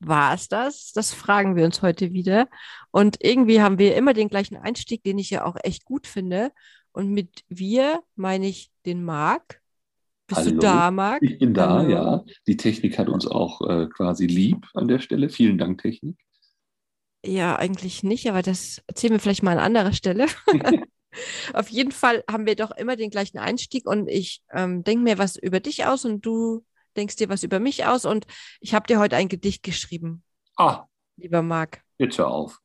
war es das? Das fragen wir uns heute wieder. Und irgendwie haben wir immer den gleichen Einstieg, den ich ja auch echt gut finde. Und mit wir meine ich den Marc. Bist Hallo, du da, Marc? Ich bin da, Hallo. ja. Die Technik hat uns auch äh, quasi lieb an der Stelle. Vielen Dank, Technik. Ja, eigentlich nicht, aber das erzählen wir vielleicht mal an anderer Stelle. Auf jeden Fall haben wir doch immer den gleichen Einstieg und ich ähm, denke mir was über dich aus und du denkst dir was über mich aus und ich habe dir heute ein Gedicht geschrieben, Ah, lieber Marc. jetzt hör auf.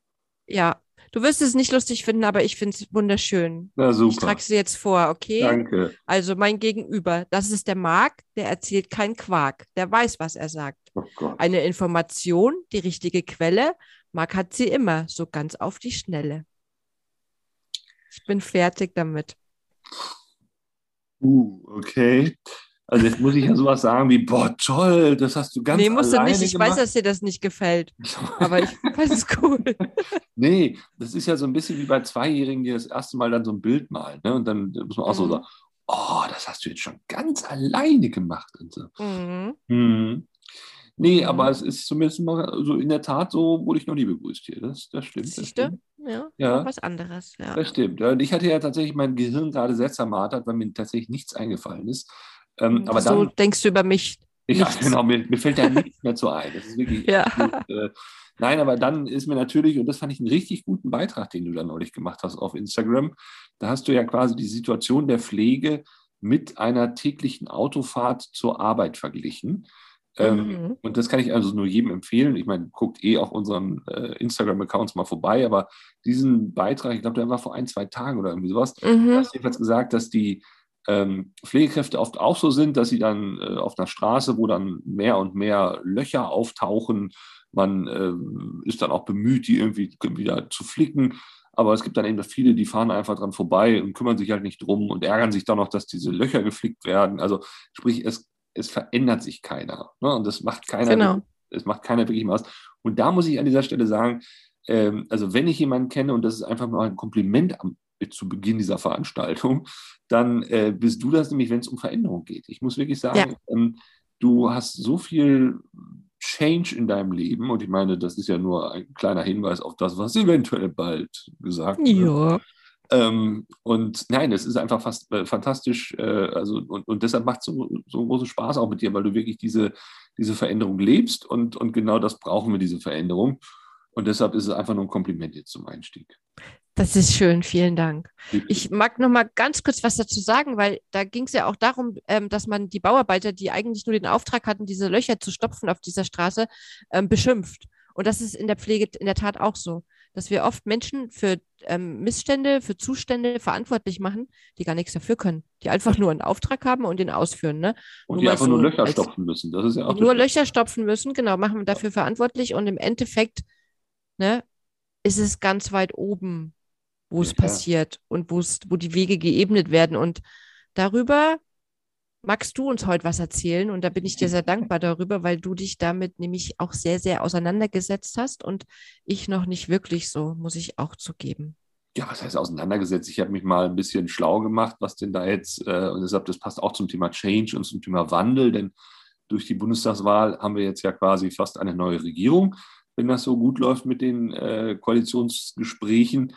Ja, du wirst es nicht lustig finden, aber ich finde es wunderschön. Na Ich super. trage es jetzt vor, okay? Danke. Also mein Gegenüber, das ist der Marc, der erzählt keinen Quark, der weiß, was er sagt. Oh Gott. Eine Information, die richtige Quelle, Marc hat sie immer, so ganz auf die Schnelle. Ich bin fertig damit. Uh, okay. Also jetzt muss ich ja sowas sagen wie, boah, toll, das hast du ganz nee, musst du nicht. Ich gemacht. weiß, dass dir das nicht gefällt, aber ich weiß es cool. nee, das ist ja so ein bisschen wie bei Zweijährigen, die das erste Mal dann so ein Bild malen. Ne? Und dann muss man auch so Mhm. sagen, oh, das hast du jetzt schon ganz alleine gemacht. Und so. Mhm. Hm. Nee, Mhm. aber es ist zumindest mal so in der Tat so, wurde ich noch nie begrüßt hier. Das, das stimmt. Das stimmt. Ja, Ja. was anderes. Ja. Das stimmt. Und ich hatte ja tatsächlich mein Gehirn gerade sehr zermartert, weil mir tatsächlich nichts eingefallen ist. Ähm, aber so dann, denkst du über mich. ja, nichts. genau, mir, mir fällt da nichts mehr zu ein. Das ist wirklich. Ja. Gut, äh, nein, aber dann ist mir natürlich, und das fand ich einen richtig guten Beitrag, den du da neulich gemacht hast auf Instagram. Da hast du ja quasi die Situation der Pflege mit einer täglichen Autofahrt zur Arbeit verglichen. Ähm, Mhm. und das kann ich also nur jedem empfehlen. Ich meine, guckt eh auf unseren äh, Instagram-Accounts mal vorbei, aber diesen Beitrag, ich glaube, der war vor ein, zwei Tagen oder irgendwie sowas, Du Mhm. hast jedenfalls gesagt, dass die ähm, Pflegekräfte oft auch so sind, dass sie dann äh, auf einer Straße, wo dann mehr und mehr Löcher auftauchen, man ähm, ist dann auch bemüht, die irgendwie wieder zu flicken. Aber es gibt dann eben viele, die fahren einfach dran vorbei und kümmern sich halt nicht drum und ärgern sich dann noch, dass diese Löcher geflickt werden. Also sprich, es, es verändert sich keiner. Ne? Und das macht keiner, Genau. es macht keiner wirklich was. Und da muss ich an dieser Stelle sagen, ähm, also wenn ich jemanden kenne, und das ist einfach mal ein Kompliment am, zu Beginn dieser Veranstaltung, dann äh, bist du das nämlich, wenn es um Veränderung geht. Ich muss wirklich sagen, ähm, du hast so viel Change in deinem Leben und ich meine, das ist ja nur ein kleiner Hinweis auf das, was eventuell bald gesagt wird. Ja. Ähm, und nein, es ist einfach fast äh, fantastisch. Äh, also, und, und deshalb macht es so, so großen Spaß auch mit dir, weil du wirklich diese, diese Veränderung lebst und, und genau das brauchen wir, diese Veränderung. Und deshalb ist es einfach nur ein Kompliment jetzt zum Einstieg. Das ist schön, vielen Dank. Ich mag noch mal ganz kurz was dazu sagen, weil da ging es ja auch darum, ähm, dass man die Bauarbeiter, die eigentlich nur den Auftrag hatten, diese Löcher zu stopfen auf dieser Straße, ähm, beschimpft. Und das ist in der Pflege in der Tat auch so, dass wir oft Menschen für ähm, Missstände, für Zustände verantwortlich machen, die gar nichts dafür können, die einfach nur einen Auftrag haben und den ausführen. Ne? und nur die einfach so nur Löcher stopfen müssen. Das ist ja auch nur Löcher stopfen müssen, genau, machen wir dafür verantwortlich und im Endeffekt ne, ist es ganz weit oben, wo es Ja. passiert und wo es, wo die Wege geebnet werden. Und darüber magst du uns heute was erzählen und da bin ich dir sehr dankbar darüber, weil du dich damit nämlich auch sehr, sehr auseinandergesetzt hast und ich noch nicht wirklich so, muss ich auch zugeben. ja, was heißt auseinandergesetzt? Ich habe mich mal ein bisschen schlau gemacht, was denn da jetzt, äh, und deshalb, das passt auch zum Thema Change und zum Thema Wandel, denn durch die Bundestagswahl haben wir jetzt ja quasi fast eine neue Regierung, wenn das so gut läuft mit den äh, Koalitionsgesprächen.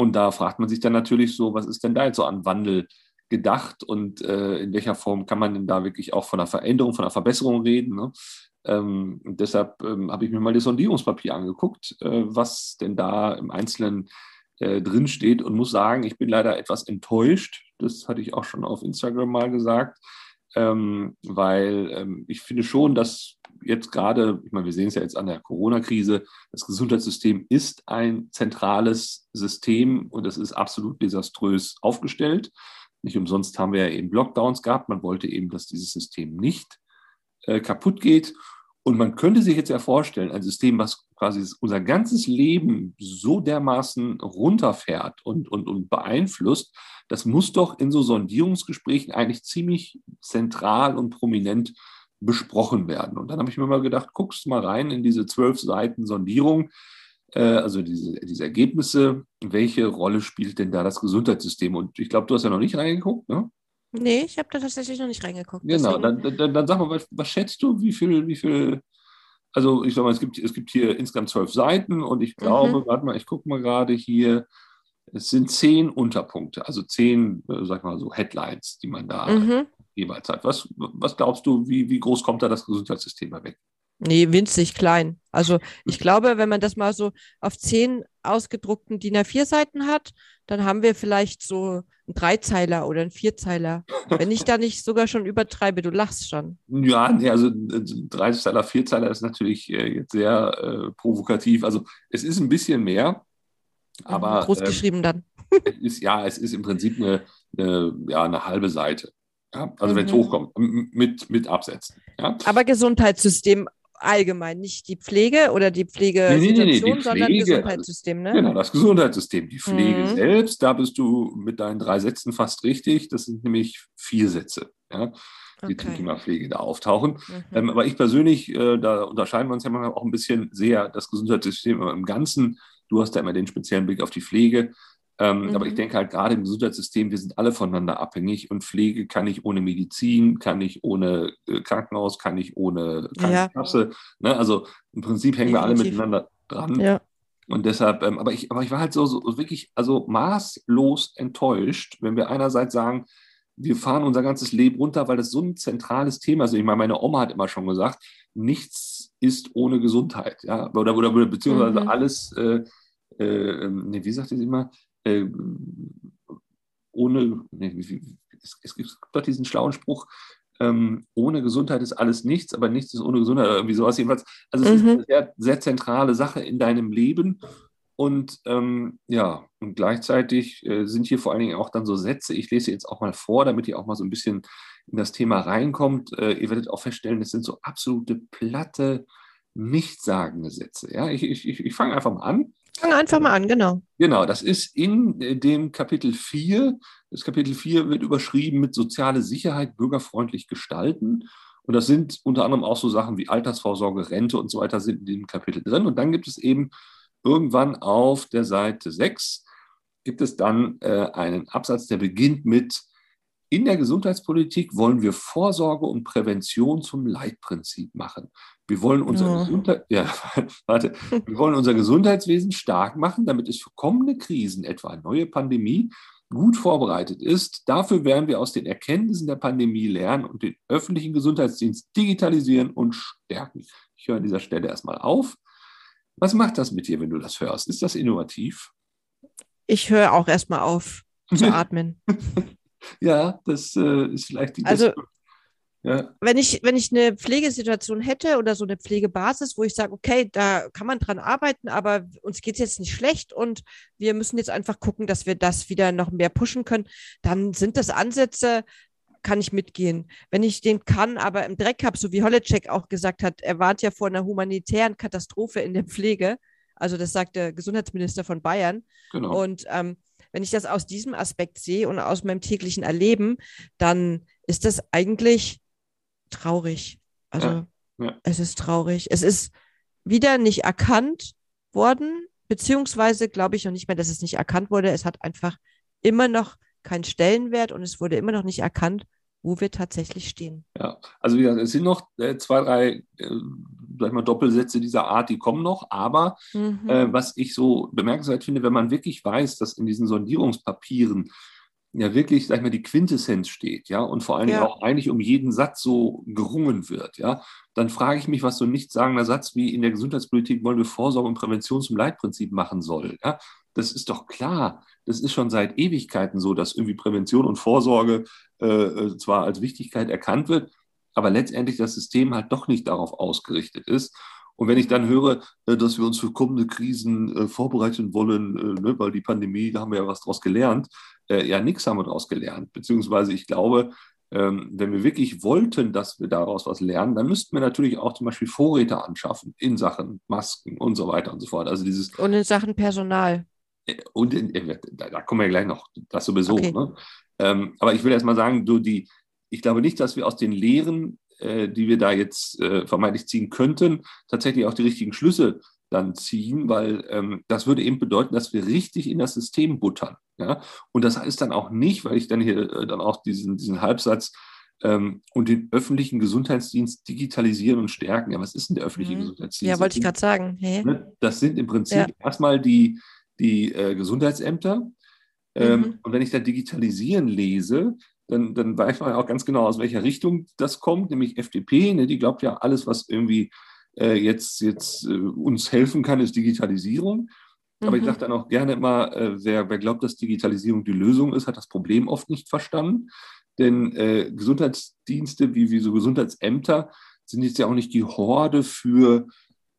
Und da fragt man sich dann natürlich so, was ist denn da jetzt so an Wandel gedacht und äh, in welcher Form kann man denn da wirklich auch von einer Veränderung, von einer Verbesserung reden? Ne? Ähm, deshalb ähm, habe ich mir mal das Sondierungspapier angeguckt, äh, was denn da im Einzelnen äh, drin steht und muss sagen, ich bin leider etwas enttäuscht. Das hatte ich auch schon auf Instagram mal gesagt, ähm, weil ähm, ich finde schon, dass jetzt gerade, ich meine, wir sehen es ja jetzt an der Corona-Krise, das Gesundheitssystem ist ein zentrales System und es ist absolut desaströs aufgestellt. Nicht umsonst haben wir ja eben Lockdowns gehabt. Man wollte eben, dass dieses System nicht äh, kaputt geht. Und man könnte sich jetzt ja vorstellen, ein System, was quasi unser ganzes Leben so dermaßen runterfährt und, und, und beeinflusst, das muss doch in so Sondierungsgesprächen eigentlich ziemlich zentral und prominent besprochen werden. Und dann habe ich mir mal gedacht, guckst mal rein in diese zwölf Seiten Sondierung, äh, also diese, diese Ergebnisse, welche Rolle spielt denn da das Gesundheitssystem? Und ich glaube, du hast ja noch nicht reingeguckt, ne? Nee, ich habe da tatsächlich noch nicht reingeguckt. Genau, dann, dann, dann sag mal, was, was schätzt du, wie viel, wie viel Also ich sag mal, es gibt, es gibt hier insgesamt zwölf Seiten und ich glaube, mhm. warte mal, ich gucke mal gerade hier, es sind zehn Unterpunkte, also zehn, äh, sag mal so, Headlines, die man da mhm. Jeweils hat. Was, was glaubst du, wie, wie groß kommt da das Gesundheitssystem weg? Nee, winzig klein. Also ich glaube, wenn man das mal so auf zehn ausgedruckten DIN A4-Seiten hat, dann haben wir vielleicht so einen Dreizeiler oder einen Vierzeiler. Wenn ich da nicht sogar schon übertreibe, du lachst schon. Ja, nee, also Dreizeiler, Vierzeiler ist natürlich äh, jetzt sehr äh, provokativ. Also es ist ein bisschen mehr, aber. Groß geschrieben ähm, dann. es ist, ja, es ist im Prinzip eine, eine ja, eine halbe Seite. Ja, also mhm. wenn es hochkommt, mit, mit Absätzen. Ja. Aber Gesundheitssystem allgemein, nicht die Pflege oder die Pflegesituation, nee, nee, nee, die sondern Pflege, Gesundheitssystem. Ne? Genau, das Gesundheitssystem. Die Pflege mhm. selbst, da bist du mit deinen drei Sätzen fast richtig. Das sind nämlich vier Sätze, ja, die okay. zum Thema Pflege da auftauchen. Mhm. Ähm, aber ich persönlich, äh, da unterscheiden wir uns ja manchmal auch ein bisschen sehr, das Gesundheitssystem im Ganzen. Du hast da immer den speziellen Blick auf die Pflege. Ähm, mhm. Aber ich mhm. denke halt gerade im Gesundheitssystem, wir sind alle voneinander abhängig und Pflege kann ich ohne Medizin, kann ich ohne äh, Krankenhaus, kann ich ohne Krankenkasse. Ja. Ne? Also im Prinzip hängen Definitiv. wir alle miteinander dran. Ja. Und deshalb, ähm, aber, ich, aber ich war halt so, so wirklich, also maßlos enttäuscht, wenn wir einerseits sagen, wir fahren unser ganzes Leben runter, weil das so ein zentrales Thema ist. Ich meine, meine Oma hat immer schon gesagt, nichts ist ohne Gesundheit, ja, oder, oder, beziehungsweise mhm. alles, äh, äh, ähm, nee, wie sagt sie immer, äh, ohne, es, es, gibt doch diesen schlauen Spruch, ähm, ohne Gesundheit ist alles nichts, aber nichts ist ohne Gesundheit, oder irgendwie sowas jedenfalls. Also es mhm. ist eine sehr, sehr, zentrale Sache in deinem Leben. Und ähm, ja, und gleichzeitig äh, sind hier vor allen Dingen auch dann so Sätze, ich lese jetzt auch mal vor, damit ihr auch mal so ein bisschen in das Thema reinkommt. Äh, ihr werdet auch feststellen, es sind so absolute platte, nichtssagende Sätze. Ja, ich, ich, ich fange einfach mal an. Fang einfach mal an, genau. Genau, das ist in äh, dem Kapitel 4. Das Kapitel 4 wird überschrieben mit soziale Sicherheit bürgerfreundlich gestalten. Und das sind unter anderem auch so Sachen wie Altersvorsorge, Rente und so weiter sind in dem Kapitel drin. Und dann gibt es eben irgendwann auf der Seite 6 gibt es dann äh, einen Absatz, der beginnt mit in der Gesundheitspolitik wollen wir Vorsorge und Prävention zum Leitprinzip machen. Wir wollen unser, ja. Gesundheit, ja, warte, wir wollen unser Gesundheitswesen stark machen, damit es für kommende Krisen, etwa eine neue Pandemie, gut vorbereitet ist. Dafür werden wir aus den Erkenntnissen der Pandemie lernen und den öffentlichen Gesundheitsdienst digitalisieren und stärken. Ich höre an dieser Stelle erstmal auf. Was macht das mit dir, wenn du das hörst? Ist das innovativ? Ich höre auch erstmal auf zu atmen. ja, das äh, ist vielleicht die also, beste ja. Wenn ich, wenn ich eine Pflegesituation hätte oder so eine Pflegebasis, wo ich sage, okay, da kann man dran arbeiten, aber uns geht es jetzt nicht schlecht und wir müssen jetzt einfach gucken, dass wir das wieder noch mehr pushen können, dann sind das Ansätze, kann ich mitgehen. Wenn ich den kann, aber im Dreck habe, so wie Holleczek auch gesagt hat, er warnt ja vor einer humanitären Katastrophe in der Pflege. Also das sagt der Gesundheitsminister von Bayern. Genau. Und ähm, wenn ich das aus diesem Aspekt sehe und aus meinem täglichen Erleben, dann ist das eigentlich traurig. Also ja, ja. es ist traurig. Es ist wieder nicht erkannt worden, beziehungsweise glaube ich noch nicht mehr, dass es nicht erkannt wurde. Es hat einfach immer noch keinen Stellenwert und es wurde immer noch nicht erkannt, wo wir tatsächlich stehen. Ja, also wie gesagt, es sind noch äh, zwei, drei, äh, sag mal, Doppelsätze dieser Art, die kommen noch. Aber mhm. äh, was ich so bemerkenswert finde, wenn man wirklich weiß, dass in diesen Sondierungspapieren ja wirklich, sag ich mal, die Quintessenz steht, ja, und vor allen Dingen ja. auch eigentlich um jeden Satz so gerungen wird, ja, dann frage ich mich, was so ein nichtssagender Satz wie in der Gesundheitspolitik wollen wir Vorsorge und Prävention zum Leitprinzip machen soll, ja. Das ist doch klar. Das ist schon seit Ewigkeiten so, dass irgendwie Prävention und Vorsorge äh, äh zwar als Wichtigkeit erkannt wird, aber letztendlich das System halt doch nicht darauf ausgerichtet ist. Und wenn ich dann höre, äh, dass wir uns für kommende Krisen äh, vorbereiten wollen, ne, weil die Pandemie, da haben wir ja was draus gelernt, äh, ja, nichts haben wir daraus gelernt. Beziehungsweise ich glaube, ähm, wenn wir wirklich wollten, dass wir daraus was lernen, dann müssten wir natürlich auch zum Beispiel Vorräte anschaffen in Sachen Masken und so weiter und so fort. Also dieses und in Sachen Personal. Äh, und in, äh, da, da, kommen wir gleich noch, das sowieso. Okay. Ne? Ähm, aber ich will erst mal sagen, du, die, ich glaube nicht, dass wir aus den Lehren, äh, die wir da jetzt äh, vermeintlich ziehen könnten, tatsächlich auch die richtigen Schlüsse dann ziehen, weil ähm, das würde eben bedeuten, dass wir richtig in das System buttern. Ja? Und das heißt dann auch nicht, weil ich dann hier äh, dann auch diesen, diesen Halbsatz ähm, und den öffentlichen Gesundheitsdienst digitalisieren und stärken. Ja, was ist denn der öffentliche mhm. Gesundheitsdienst? Ja, wollte ich gerade sagen. Ne, das sind im Prinzip ja. erstmal die, die äh, Gesundheitsämter. Ähm, mhm. Und wenn ich da digitalisieren lese, dann, dann weiß man auch ganz genau, aus welcher Richtung das kommt, nämlich FDP. Ne, die glaubt ja, alles, was irgendwie äh, jetzt, jetzt äh, uns helfen kann, ist Digitalisierung. Aber mhm. ich sage dann auch gerne immer, äh, wer, wer glaubt, dass Digitalisierung die Lösung ist, hat das Problem oft nicht verstanden. Denn äh, Gesundheitsdienste wie, wie so Gesundheitsämter sind jetzt ja auch nicht die Horde für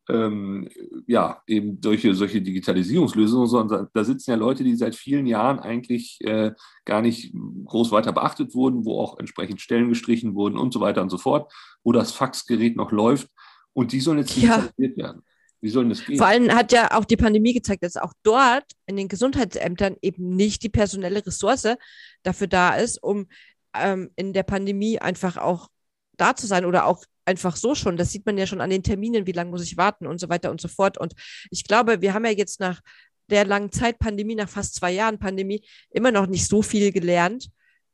ähm, ja, eben solche, solche Digitalisierungslösungen, sondern da sitzen ja Leute, die seit vielen Jahren eigentlich äh, gar nicht groß weiter beachtet wurden, wo auch entsprechend Stellen gestrichen wurden und so weiter und so fort, wo das Faxgerät noch läuft. Und die sollen jetzt digitalisiert ja. werden. Wie soll das gehen? Vor allem hat ja auch die Pandemie gezeigt, dass auch dort in den Gesundheitsämtern eben nicht die personelle Ressource dafür da ist, um ähm, in der Pandemie einfach auch da zu sein oder auch einfach so schon. Das sieht man ja schon an den Terminen, wie lange muss ich warten und so weiter und so fort. Und ich glaube, wir haben ja jetzt nach der langen Zeit Pandemie, nach fast zwei Jahren Pandemie, immer noch nicht so viel gelernt.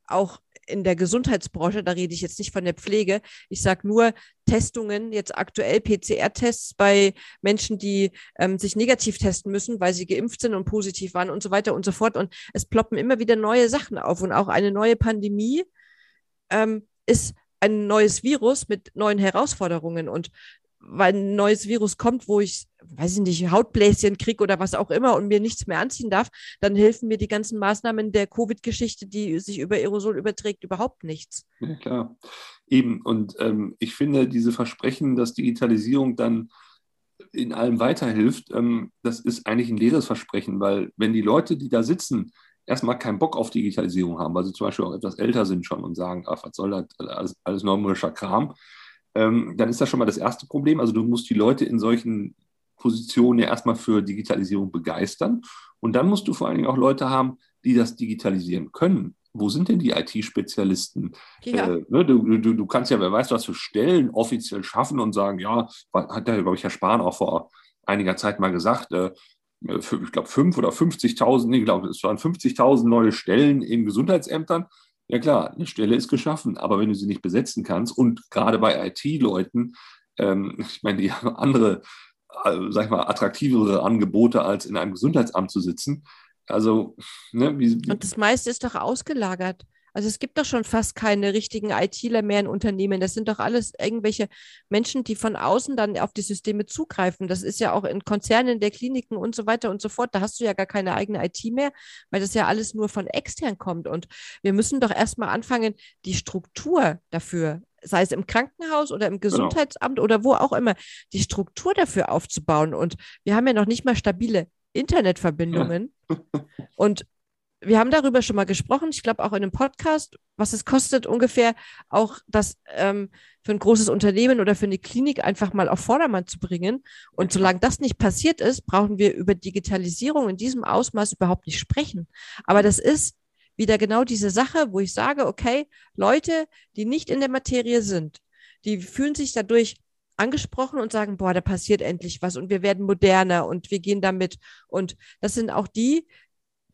Auch in der Gesundheitsbranche, da rede ich jetzt nicht von der Pflege, ich sage nur Testungen, jetzt aktuell PCR-Tests bei Menschen, die ähm, sich negativ testen müssen, weil sie geimpft sind und positiv waren und so weiter und so fort. Und es ploppen immer wieder neue Sachen auf. Und auch eine neue Pandemie ähm, ist ein neues Virus mit neuen Herausforderungen. Und weil ein neues Virus kommt, wo ich, weiß ich nicht, Hautbläschen kriege oder was auch immer und mir nichts mehr anziehen darf, dann helfen mir die ganzen Maßnahmen der Covid-Geschichte, die sich über Aerosol überträgt, überhaupt nichts. Ja, klar. Eben. Und ähm, ich finde, diese Versprechen, dass Digitalisierung dann in allem weiterhilft, ähm, das ist eigentlich ein leeres Versprechen, weil wenn die Leute, die da sitzen, erstmal keinen Bock auf Digitalisierung haben, weil sie zum Beispiel auch etwas älter sind schon und sagen, ach, was soll das, alles, alles neumerischer Kram, ähm, dann ist das schon mal das erste Problem. Also du musst die Leute in solchen Positionen ja erstmal für Digitalisierung begeistern. Und dann musst du vor allen Dingen auch Leute haben, die das digitalisieren können. Wo sind denn die IT-Spezialisten? Ja. Äh, ne, du, du, du kannst ja, wer weiß, was für Stellen offiziell schaffen und sagen, ja, hat ja, glaube ich, Herr Spahn auch vor einiger Zeit mal gesagt, äh, ich glaube, fünf oder 50.000, nee, ich glaube, es waren 50.000 neue Stellen in Gesundheitsämtern. Ja klar, eine Stelle ist geschaffen, aber wenn du sie nicht besetzen kannst und gerade bei IT-Leuten, ähm, ich meine, die haben andere, äh, sag ich mal, attraktivere Angebote, als in einem Gesundheitsamt zu sitzen. Also, ne, wie, Und das meiste ist doch ausgelagert. Also es gibt doch schon fast keine richtigen ITler mehr in Unternehmen. Das sind doch alles irgendwelche Menschen, die von außen dann auf die Systeme zugreifen. Das ist ja auch in Konzernen der Kliniken und so weiter und so fort. Da hast du ja gar keine eigene IT mehr, weil das ja alles nur von extern kommt. Und wir müssen doch erstmal anfangen, die Struktur dafür sei es im Krankenhaus oder im genau. Gesundheitsamt genau. oder wo auch immer, die Struktur dafür aufzubauen. Und wir haben ja noch nicht mal stabile Internetverbindungen. Und wir haben darüber schon mal gesprochen, ich glaube auch in einem Podcast, was es kostet ungefähr auch das ähm, für ein großes Unternehmen oder für eine Klinik einfach mal auf Vordermann zu bringen. Und solange das nicht passiert ist, brauchen wir über Digitalisierung in diesem Ausmaß überhaupt nicht sprechen. Aber das ist wieder genau diese Sache, wo ich sage, okay, Leute, die nicht in der Materie sind, die fühlen sich dadurch angesprochen und sagen, boah, da passiert endlich was und wir werden moderner und wir gehen damit. Und das sind auch die,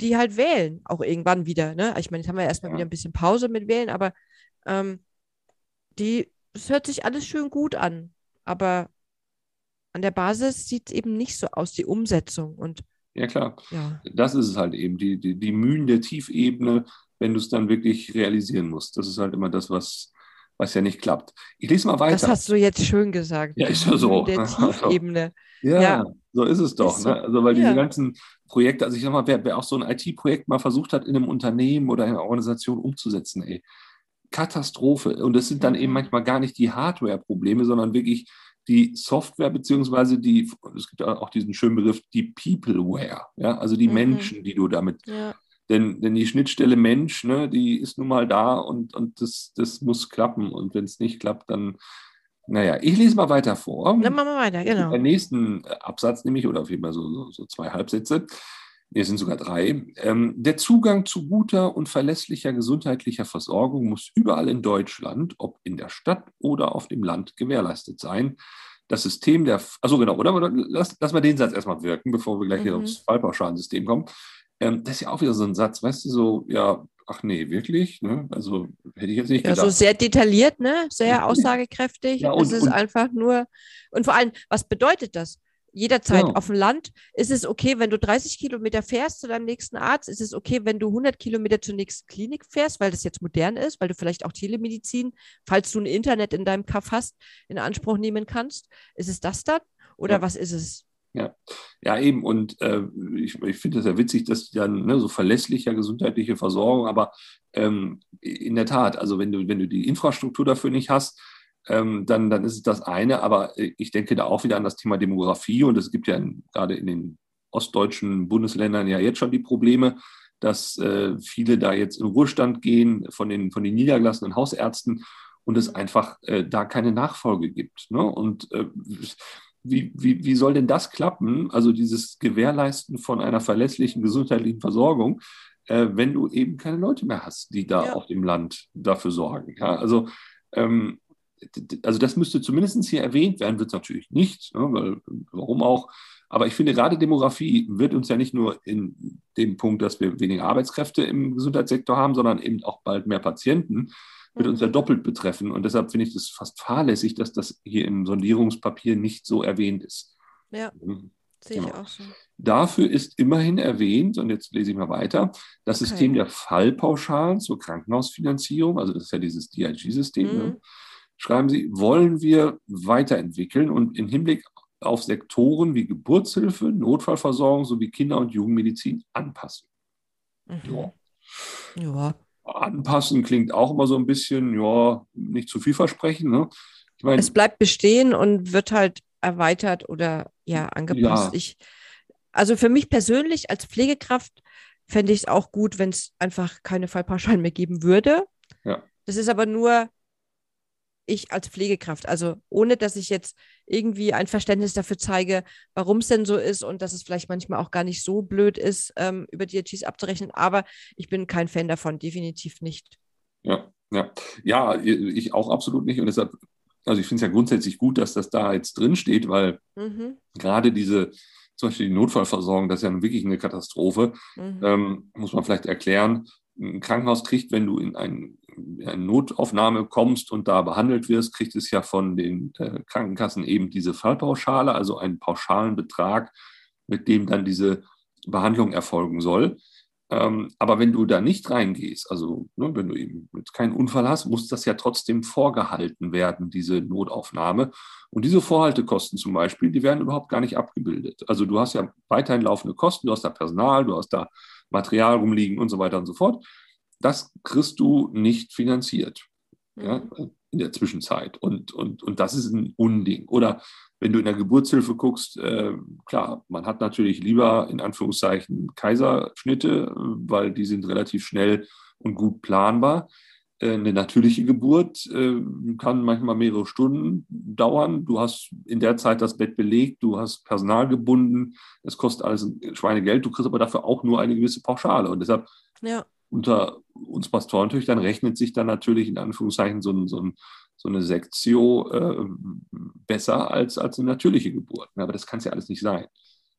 die halt wählen, auch irgendwann wieder. Ne? Ich meine, jetzt haben wir erstmal ja. wieder ein bisschen Pause mit Wählen, aber ähm, die, es hört sich alles schön gut an. Aber an der Basis sieht es eben nicht so aus, die Umsetzung. Und ja, klar. Ja. Das ist es halt eben, die, die, die Mühen der Tiefebene, wenn du es dann wirklich realisieren musst. Das ist halt immer das, was, was ja nicht klappt. Ich lese mal weiter. Das hast du jetzt schön gesagt. Ja, ist ja so. Der Tiefebene. ja, ja, so ist es doch. Ist so. ne? Also, weil ja. diese ganzen Projekte, also ich sag mal, wer, wer auch so ein IT-Projekt mal versucht hat, in einem Unternehmen oder in einer Organisation umzusetzen, ey, Katastrophe. Und das sind dann eben manchmal gar nicht die Hardware-Probleme, sondern wirklich die Software, beziehungsweise die, es gibt auch diesen schönen Begriff, die Peopleware, ja, also die mhm. Menschen, die du damit ja. Denn, denn die Schnittstelle Mensch, ne, die ist nun mal da und, und das, das muss klappen. Und wenn es nicht klappt, dann, naja, ich lese mal weiter vor. Dann machen wir weiter, genau. Den nächsten äh, Absatz nämlich, oder auf jeden Fall so, so, so zwei Halbsätze. Es sind sogar drei. Ähm, der Zugang zu guter und verlässlicher gesundheitlicher Versorgung muss überall in Deutschland, ob in der Stadt oder auf dem Land, gewährleistet sein. Das System der, also genau, oder? Lass, lass mal den Satz erstmal wirken, bevor wir gleich mhm. hier aufs Fallpauschalensystem kommen. Ähm, das ist ja auch wieder so ein Satz, weißt du, so, ja, ach nee, wirklich? Ne? Also hätte ich jetzt nicht gedacht. Ja, so sehr detailliert, ne? Sehr aussagekräftig. Ja, und, es ist und, einfach nur, und vor allem, was bedeutet das? Jederzeit ja. auf dem Land ist es okay, wenn du 30 Kilometer fährst zu deinem nächsten Arzt. Ist es okay, wenn du 100 Kilometer zur nächsten Klinik fährst, weil das jetzt modern ist, weil du vielleicht auch Telemedizin, falls du ein Internet in deinem Kaff hast, in Anspruch nehmen kannst. Ist es das dann? Oder was ist es? Ja, ja eben. Und äh, ich, ich finde es ja witzig, dass dann ne, so verlässliche gesundheitliche Versorgung, aber ähm, in der Tat, also wenn du, wenn du die Infrastruktur dafür nicht hast, ähm, dann, dann ist es das eine. Aber äh, ich denke da auch wieder an das Thema Demografie und es gibt ja gerade in den ostdeutschen Bundesländern ja jetzt schon die Probleme, dass äh, viele da jetzt in Ruhestand gehen von den, von den niedergelassenen Hausärzten und es einfach äh, da keine Nachfolge gibt. Ne? Und äh, wie, wie, wie soll denn das klappen? Also dieses Gewährleisten von einer verlässlichen gesundheitlichen Versorgung, äh, wenn du eben keine Leute mehr hast, die da ja. auf dem Land dafür sorgen. Ja, also, ähm, also das müsste zumindest hier erwähnt werden, wird es natürlich nicht, ne, weil, warum auch. Aber ich finde, gerade Demografie wird uns ja nicht nur in dem Punkt, dass wir weniger Arbeitskräfte im Gesundheitssektor haben, sondern eben auch bald mehr Patienten wird uns ja doppelt betreffen. Und deshalb finde ich es fast fahrlässig, dass das hier im Sondierungspapier nicht so erwähnt ist. Ja, mhm. sehe ich auch so. Dafür ist immerhin erwähnt, und jetzt lese ich mal weiter, das okay. System der Fallpauschalen zur Krankenhausfinanzierung, also das ist ja dieses DIG-System, ne? mhm. ne? schreiben Sie, wollen wir weiterentwickeln und im Hinblick auf Sektoren wie Geburtshilfe, Notfallversorgung sowie Kinder- und Jugendmedizin anpassen. Mhm. Ja. ja. Anpassen klingt auch immer so ein bisschen, ja, nicht zu viel versprechen. Ne? Ich mein, es bleibt bestehen und wird halt erweitert oder ja angepasst. Ja. Ich, also für mich persönlich als Pflegekraft fände ich es auch gut, wenn es einfach keine Fallpauschalen mehr geben würde. Ja. Das ist aber nur ich als Pflegekraft. Also ohne, dass ich jetzt irgendwie ein Verständnis dafür zeige, warum es denn so ist und dass es vielleicht manchmal auch gar nicht so blöd ist, ähm, über DRGs abzurechnen. Aber ich bin kein Fan davon, definitiv nicht. Ja, ja. Ja, ich auch absolut nicht. Und deshalb, also ich finde es ja grundsätzlich gut, dass das da jetzt drin steht, weil mhm. gerade diese, zum Beispiel die Notfallversorgung, das ist ja wirklich eine Katastrophe. Mhm. Ähm, muss man vielleicht erklären. Ein Krankenhaus kriegt, wenn du in ein eine Notaufnahme kommst und da behandelt wirst, kriegt es ja von den äh, Krankenkassen eben diese Fallpauschale, also einen pauschalen Betrag, mit dem dann diese Behandlung erfolgen soll. Ähm, aber wenn du da nicht reingehst, also ne, wenn du eben jetzt keinen Unfall hast, muss das ja trotzdem vorgehalten werden, diese Notaufnahme. Und diese Vorhaltekosten zum Beispiel, die werden überhaupt gar nicht abgebildet. Also du hast ja weiterhin laufende Kosten, du hast da Personal, du hast da Material rumliegen und so weiter und so fort das kriegst du nicht finanziert ja, mhm. in der Zwischenzeit. Und, und, und das ist ein Unding. Oder wenn du in der Geburtshilfe guckst, äh, klar, man hat natürlich lieber in Anführungszeichen Kaiserschnitte, weil die sind relativ schnell und gut planbar. Äh, eine natürliche Geburt äh, kann manchmal mehrere Stunden dauern. Du hast in der Zeit das Bett belegt, du hast Personal gebunden, es kostet alles Schweinegeld, du kriegst aber dafür auch nur eine gewisse Pauschale. Und deshalb ja unter uns Pastorentöchtern rechnet sich dann natürlich in Anführungszeichen so, ein, so, ein, so eine Sektio äh, besser als, als eine natürliche Geburt. Aber das kann es ja alles nicht sein.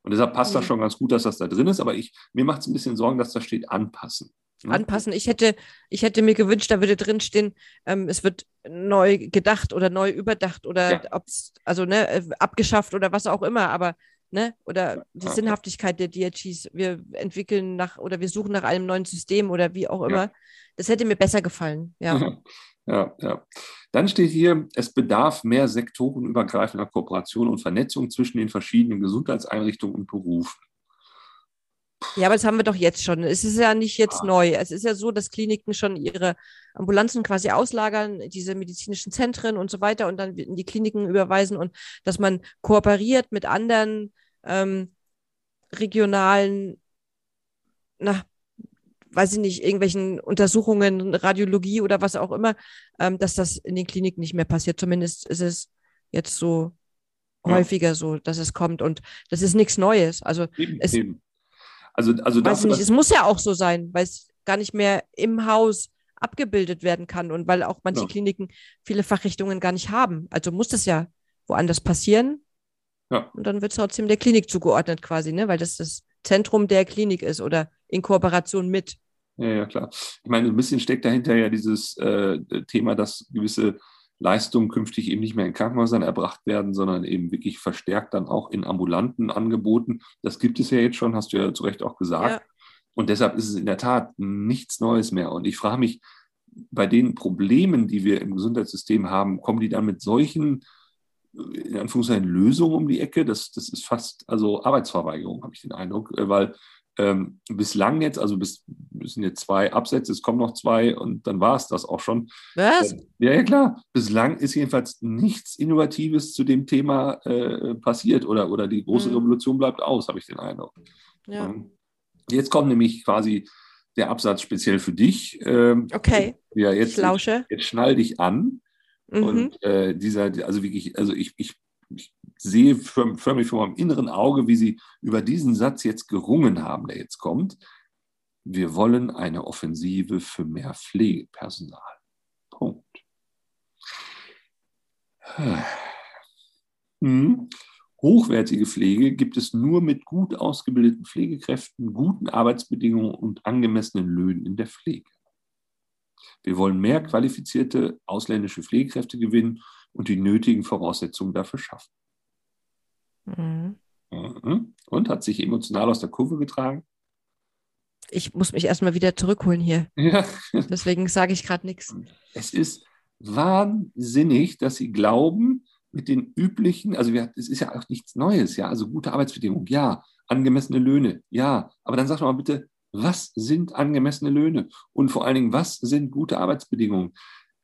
Und deshalb passt mhm. das schon ganz gut, dass das da drin ist. Aber ich, mir macht es ein bisschen Sorgen, dass da steht anpassen. Ne? Anpassen. Ich hätte, ich hätte mir gewünscht, da würde drinstehen, ähm, es wird neu gedacht oder neu überdacht oder ja. ob's, also ne, äh, abgeschafft oder was auch immer. Aber ne? Oder die Sinnhaftigkeit der DRGs. Wir entwickeln nach oder wir suchen nach einem neuen System oder wie auch immer. Ja. Das hätte mir besser gefallen, ja. Ja, ja. Dann steht hier, es bedarf mehr sektorenübergreifender Kooperation und Vernetzung zwischen den verschiedenen Gesundheitseinrichtungen und Berufen. Ja, aber das haben wir doch jetzt schon. Es ist ja nicht jetzt ah. neu. Es ist ja so, dass Kliniken schon ihre Ambulanzen quasi auslagern, diese medizinischen Zentren und so weiter und dann in die Kliniken überweisen und dass man kooperiert mit anderen ähm, regionalen, na, weiß ich nicht, irgendwelchen Untersuchungen, Radiologie oder was auch immer, ähm, dass das in den Kliniken nicht mehr passiert. Zumindest ist es jetzt so ja. häufiger so, dass es kommt und das ist nichts Neues. Also eben, es, eben. Also, also weiß ich nicht, es muss ja auch so sein, weil es gar nicht mehr im Haus abgebildet werden kann und weil auch manche ja. Kliniken viele Fachrichtungen gar nicht haben. Also muss das ja woanders passieren ja. Und dann wird es trotzdem der Klinik zugeordnet quasi, ne? weil das das Zentrum der Klinik ist oder in Kooperation mit. Ja, ja, klar. Ich meine, ein bisschen steckt dahinter ja dieses äh, Thema, dass gewisse Leistungen künftig eben nicht mehr in Krankenhäusern erbracht werden, sondern eben wirklich verstärkt dann auch in ambulanten Angeboten. Das gibt es ja jetzt schon, hast du ja zu Recht auch gesagt. Ja. Und deshalb ist es in der Tat nichts Neues mehr. Und ich frage mich, bei den Problemen, die wir im Gesundheitssystem haben, kommen die dann mit solchen, in Anführungszeichen, Lösungen um die Ecke? Das, das ist fast, also Arbeitsverweigerung, habe ich den Eindruck, äh, weil ähm, bislang jetzt, also bis, sind jetzt zwei Absätze, es kommen noch zwei und dann war es das auch schon. Was? Äh, ja, ja, klar. Bislang ist jedenfalls nichts Innovatives zu dem Thema äh, passiert oder, oder die große mhm. Revolution bleibt aus, habe ich den Eindruck. Ja. Ähm, jetzt kommt nämlich quasi der Absatz speziell für dich. Ähm, okay. Ja, jetzt, ich lausche. Jetzt schnall dich an. Mhm. Und äh, dieser, also wirklich, also ich, ich, ich sehe förmlich vor meinem inneren Auge, wie Sie über diesen Satz jetzt gerungen haben, der jetzt kommt. Wir wollen eine Offensive für mehr Pflegepersonal. Punkt. Hm. Hochwertige Pflege gibt es nur mit gut ausgebildeten Pflegekräften, guten Arbeitsbedingungen und angemessenen Löhnen in der Pflege. Wir wollen mehr qualifizierte ausländische Pflegekräfte gewinnen und die nötigen Voraussetzungen dafür schaffen. Mhm. Mhm. Und hat sich emotional aus der Kurve getragen? Ich muss mich erstmal wieder zurückholen hier. Ja. Deswegen sage ich gerade nichts. Es ist wahnsinnig, dass Sie glauben, mit den üblichen, also es ist ja auch nichts Neues, ja, also gute Arbeitsbedingungen, ja, angemessene Löhne, ja, aber dann sag doch mal bitte, was sind angemessene Löhne und vor allen Dingen, was sind gute Arbeitsbedingungen?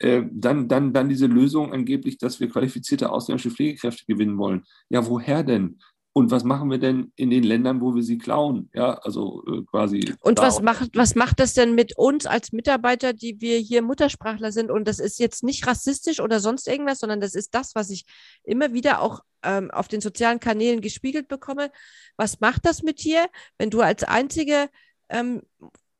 Äh, dann, dann, dann diese Lösung angeblich, dass wir qualifizierte ausländische Pflegekräfte gewinnen wollen. Ja, woher denn? Und was machen wir denn in den Ländern, wo wir sie klauen? Ja, also äh, quasi. Und was macht, was macht das denn mit uns als Mitarbeiter, die wir hier Muttersprachler sind? Und das ist jetzt nicht rassistisch oder sonst irgendwas, sondern das ist das, was ich immer wieder auch ähm, auf den sozialen Kanälen gespiegelt bekomme. Was macht das mit dir, wenn du als einzige ähm,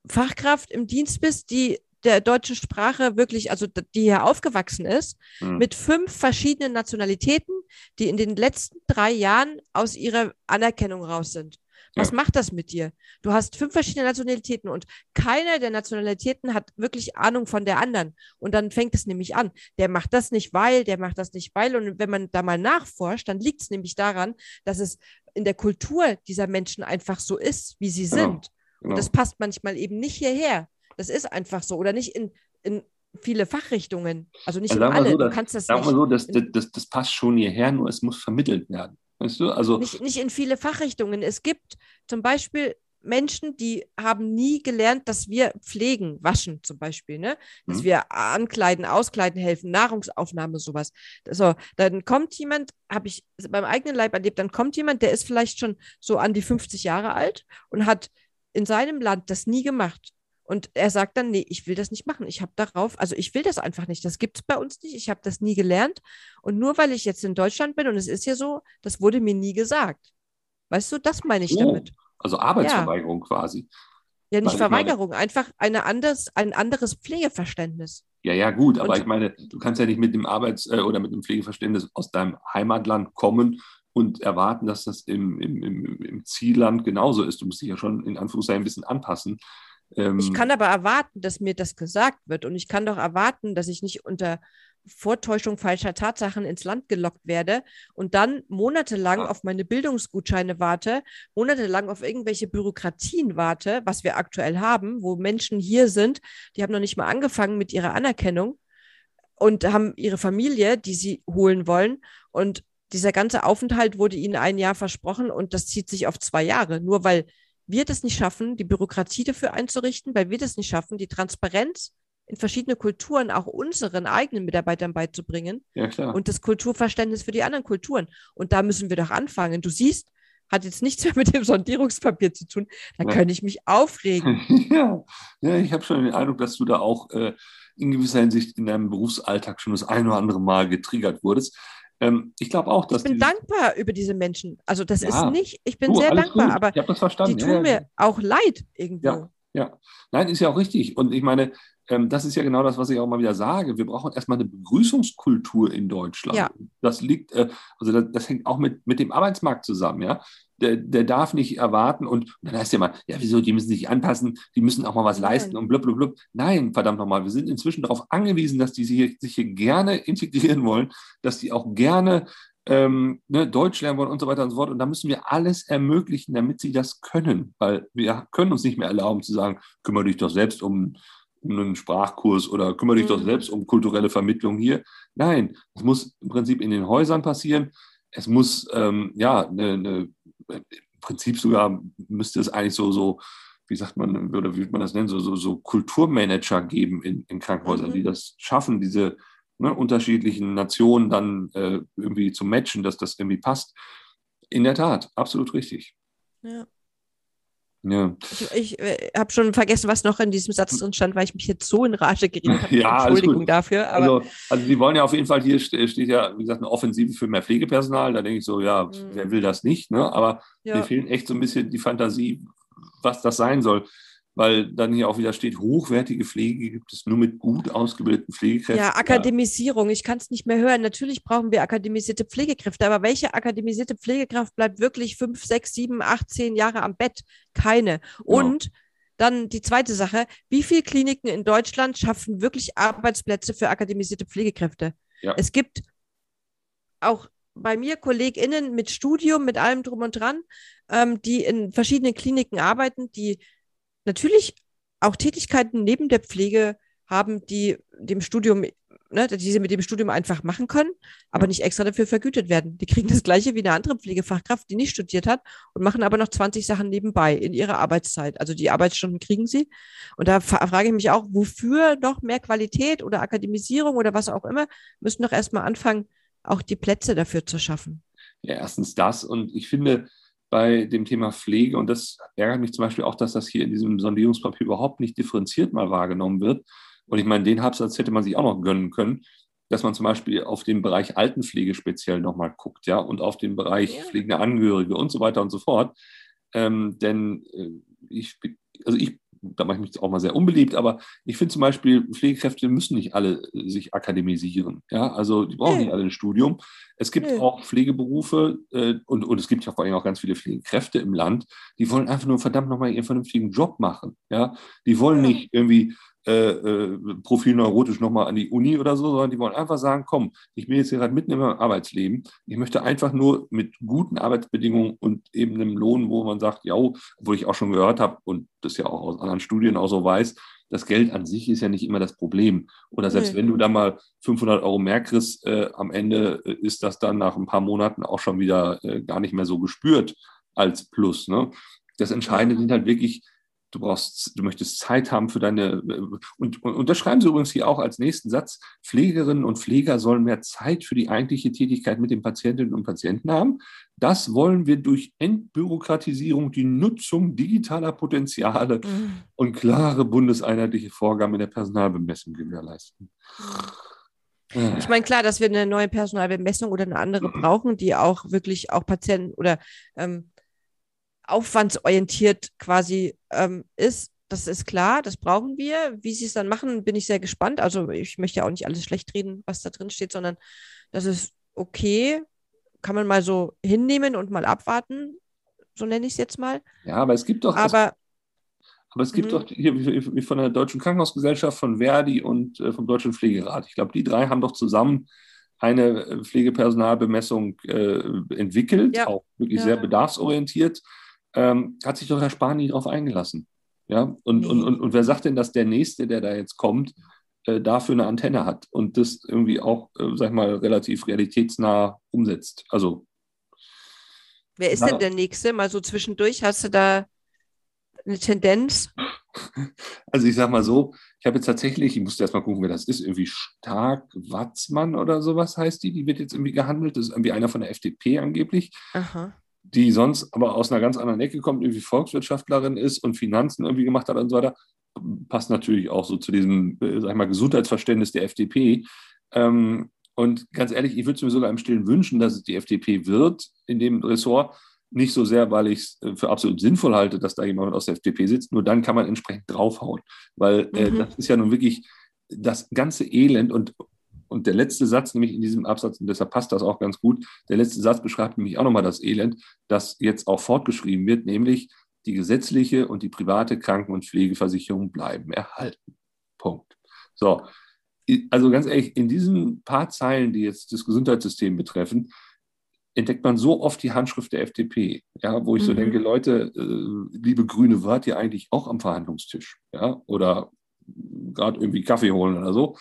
Fachkraft im Dienst bist, die der deutschen Sprache wirklich, also die hier aufgewachsen ist, mhm. mit fünf verschiedenen Nationalitäten, die in den letzten drei Jahren aus ihrer Anerkennung raus sind. Was ja. macht das mit dir? Du hast fünf verschiedene Nationalitäten und keiner der Nationalitäten hat wirklich Ahnung von der anderen. Und dann fängt es nämlich an. Der macht das nicht, weil, der macht das nicht, weil. Und wenn man da mal nachforscht, dann liegt es nämlich daran, dass es in der Kultur dieser Menschen einfach so ist, wie sie genau. sind. Genau. Und das passt manchmal eben nicht hierher. Das ist einfach so. Oder nicht in, in viele Fachrichtungen. Also nicht also in alle. So, du kannst das nicht. Mal so, das, das, das passt schon hierher, nur es muss vermittelt werden. Weißt du? Also nicht, nicht in viele Fachrichtungen. Es gibt zum Beispiel Menschen, die haben nie gelernt, dass wir pflegen, waschen zum Beispiel, ne? Dass mhm. wir ankleiden, auskleiden helfen, Nahrungsaufnahme, sowas. So, dann kommt jemand, habe ich beim eigenen Leib erlebt, dann kommt jemand, der ist vielleicht schon so an die 50 Jahre alt und hat in seinem Land das nie gemacht. Und er sagt dann, nee, ich will das nicht machen. Ich habe darauf, also ich will das einfach nicht. Das gibt es bei uns nicht. Ich habe das nie gelernt. Und nur weil ich jetzt in Deutschland bin und es ist ja so, das wurde mir nie gesagt. Weißt du, das meine ich oh, damit. Also Arbeitsverweigerung ja. quasi. Ja, nicht Verweigerung, meine, einfach eine anderes, ein anderes Pflegeverständnis. Ja, ja, gut, aber und, ich meine, du kannst ja nicht mit dem Arbeits- äh, oder mit dem Pflegeverständnis aus deinem Heimatland kommen und erwarten, dass das im, im, im, im Zielland genauso ist. Du musst dich ja schon in Anführungszeichen ein bisschen anpassen. Ähm, ich kann aber erwarten, dass mir das gesagt wird. Und ich kann doch erwarten, dass ich nicht unter Vortäuschung falscher Tatsachen ins Land gelockt werde und dann monatelang ja. auf meine Bildungsgutscheine warte, monatelang auf irgendwelche Bürokratien warte, was wir aktuell haben, wo Menschen hier sind, die haben noch nicht mal angefangen mit ihrer Anerkennung und haben ihre Familie, die sie holen wollen. Und dieser ganze Aufenthalt wurde ihnen ein Jahr versprochen und das zieht sich auf zwei Jahre, nur weil wir das nicht schaffen, die Bürokratie dafür einzurichten, weil wir das nicht schaffen, die Transparenz in verschiedene Kulturen auch unseren eigenen Mitarbeitern beizubringen ja, klar. und das Kulturverständnis für die anderen Kulturen. Und da müssen wir doch anfangen. Du siehst, hat jetzt nichts mehr mit dem Sondierungspapier zu tun. Da ja. könnte ich mich aufregen. ja, ja ich habe schon den Eindruck, dass du da auch äh, in gewisser Hinsicht in deinem Berufsalltag schon das ein oder andere Mal getriggert wurdest. Ähm, ich glaube auch, dass. Ich bin dankbar über diese Menschen. Also, das ja. ist nicht, ich bin du, sehr dankbar, gut. aber die tun ja, mir auch leid irgendwo. Ja, ja. Nein, ist ja auch richtig. Und ich meine, das ist ja genau das, was ich auch mal wieder sage. Wir brauchen erstmal eine Begrüßungskultur in Deutschland. Ja. Das liegt, äh, also das, das, hängt auch mit, mit dem Arbeitsmarkt zusammen, ja. Der, der darf nicht erwarten und, und dann heißt ja mal, ja, wieso, die müssen sich anpassen, die müssen auch mal was Nein. leisten und blub, blub, blub. Nein, verdammt nochmal, wir sind inzwischen darauf angewiesen, dass die sich hier, sich hier gerne integrieren wollen, dass die auch gerne ähm, ne, Deutsch lernen wollen und so weiter und so fort. Und da müssen wir alles ermöglichen, damit sie das können, weil wir können uns nicht mehr erlauben zu sagen, kümmere dich doch selbst um, um einen Sprachkurs oder kümmere dich mhm. doch selbst um kulturelle Vermittlung hier. Nein, es muss im Prinzip in den Häusern passieren. Es muss, ähm, ja, ne, ne, im Prinzip sogar müsste es eigentlich so, so, wie sagt man, oder wie würde man das nennen, so, so, so Kulturmanager geben in, in Krankenhäusern, mhm. die das schaffen, diese ne, unterschiedlichen Nationen dann äh, irgendwie zu matchen, dass das irgendwie passt. In der Tat, absolut richtig. Ja. Ja. Ich, ich äh, habe schon vergessen, was noch in diesem Satz drin stand, weil ich mich jetzt so in Rage geredet habe. Ja, Entschuldigung dafür. also, also die wollen ja auf jeden Fall, hier steht ja, wie gesagt, eine Offensive für mehr Pflegepersonal. Da denke ich so, ja, mhm. wer will das nicht? Ne? Aber ja. mir fehlen echt so ein bisschen die Fantasie, was das sein soll weil dann hier auch wieder steht, hochwertige Pflege gibt es nur mit gut ausgebildeten Pflegekräften. Ja, Akademisierung, ich kann es nicht mehr hören. Natürlich brauchen wir akademisierte Pflegekräfte, aber welche akademisierte Pflegekraft bleibt wirklich fünf, sechs, sieben, acht, zehn Jahre am Bett? Keine. Genau. Und dann die zweite Sache, wie viele Kliniken in Deutschland schaffen wirklich Arbeitsplätze für akademisierte Pflegekräfte? Ja. Es gibt auch bei mir KollegInnen mit Studium, mit allem drum und dran, ähm, die in verschiedenen Kliniken arbeiten, die natürlich auch Tätigkeiten neben der Pflege haben, die dem Studium, ne, die sie mit dem Studium einfach machen können, aber nicht extra dafür vergütet werden. Die kriegen das Gleiche wie eine andere Pflegefachkraft, die nicht studiert hat und machen aber noch 20 Sachen nebenbei in ihrer Arbeitszeit. Also die Arbeitsstunden kriegen sie. Und da frage ich mich auch, wofür noch mehr Qualität oder Akademisierung oder was auch immer, müssen doch erstmal anfangen, auch die Plätze dafür zu schaffen. Ja, erstens das. Und ich finde, bei dem Thema Pflege. Und das ärgert mich zum Beispiel auch, dass das hier in diesem Sondierungspapier überhaupt nicht differenziert mal wahrgenommen wird. Und ich meine, den Habsatz hätte man sich auch noch gönnen können, dass man zum Beispiel auf den Bereich Altenpflege speziell nochmal guckt, ja, und auf den Bereich ja. pflegende Angehörige und so weiter und so fort. Ähm, denn äh, ich, also ich da mache ich mich auch mal sehr unbeliebt, aber ich finde zum Beispiel, Pflegekräfte müssen nicht alle äh, sich akademisieren. Ja, also die brauchen nee. nicht alle ein Studium. Es gibt nee. auch Pflegeberufe äh, und, und es gibt ja vor allem auch ganz viele Pflegekräfte im Land, die wollen einfach nur verdammt nochmal ihren vernünftigen Job machen. Ja, die wollen ja. nicht irgendwie äh, äh, Profil neurotisch nochmal an die Uni oder so, sondern die wollen einfach sagen, komm, ich bin jetzt hier gerade mitten im Arbeitsleben. Ich möchte einfach nur mit guten Arbeitsbedingungen und eben einem Lohn, wo man sagt, ja, obwohl ich auch schon gehört habe und das ja auch aus anderen Studien auch so weiß, das Geld an sich ist ja nicht immer das Problem. Oder selbst nee. wenn du da mal 500 Euro mehr kriegst, äh, am Ende äh, ist das dann nach ein paar Monaten auch schon wieder äh, gar nicht mehr so gespürt als Plus. Ne? Das Entscheidende sind halt wirklich du brauchst, du möchtest Zeit haben für deine, und, und, und das schreiben sie übrigens hier auch als nächsten Satz, Pflegerinnen und Pfleger sollen mehr Zeit für die eigentliche Tätigkeit mit den Patientinnen und Patienten haben. Das wollen wir durch Entbürokratisierung, die Nutzung digitaler Potenziale mhm. und klare bundeseinheitliche Vorgaben in der Personalbemessung gewährleisten. Ich meine, klar, dass wir eine neue Personalbemessung oder eine andere brauchen, die auch wirklich auch Patienten oder ähm, aufwandsorientiert quasi ähm, ist. Das ist klar, das brauchen wir. Wie sie es dann machen, bin ich sehr gespannt. Also ich möchte ja auch nicht alles schlecht reden, was da drin steht, sondern das ist okay. Kann man mal so hinnehmen und mal abwarten. So nenne ich es jetzt mal. Ja, aber es gibt doch. Aber, aber es gibt mhm. doch hier wie von der Deutschen Krankenhausgesellschaft, von Verdi und äh, vom Deutschen Pflegerat. Ich glaube, die drei haben doch zusammen eine äh, Pflegepersonalbemessung äh, entwickelt, ja. auch wirklich ja. sehr bedarfsorientiert ähm, hat sich doch Herr Spahn nie darauf eingelassen. Ja? Und, und, und, und wer sagt denn, dass der Nächste, der da jetzt kommt, äh, dafür eine Antenne hat und das irgendwie auch, äh, sag ich mal, relativ realitätsnah umsetzt? Also. Wer ist denn der Nächste? Mal so zwischendurch. Hast du da eine Tendenz? Also ich sag mal so, ich habe jetzt tatsächlich, ich musste erst mal gucken, wer das ist, irgendwie Stark Watzmann oder sowas heißt die, die wird jetzt irgendwie gehandelt. Das ist irgendwie einer von der FDP angeblich. Aha die sonst aber aus einer ganz anderen Ecke kommt, irgendwie Volkswirtschaftlerin ist und Finanzen irgendwie gemacht hat und so weiter, passt natürlich auch so zu diesem, äh, sag ich mal, Gesundheitsverständnis der FDP. Ähm, und ganz ehrlich, ich würde es mir sogar im Stillen wünschen, dass es die FDP wird in dem Ressort, nicht so sehr, weil ich es äh, für absolut sinnvoll halte, dass da jemand aus der FDP sitzt, nur dann kann man entsprechend draufhauen. Weil äh, mhm. das ist ja nun wirklich das ganze Elend und, und der letzte Satz, nämlich in diesem Absatz, und deshalb passt das auch ganz gut, der letzte Satz beschreibt nämlich auch nochmal das Elend, das jetzt auch fortgeschrieben wird, nämlich die gesetzliche und die private Kranken- und Pflegeversicherung bleiben erhalten. Punkt. So, also ganz ehrlich, in diesen paar Zeilen, die jetzt das Gesundheitssystem betreffen, entdeckt man so oft die Handschrift der FDP, ja, wo ich mhm. so denke, Leute, äh, liebe Grüne, wart ihr eigentlich auch am Verhandlungstisch, ja, oder gerade irgendwie Kaffee holen oder so,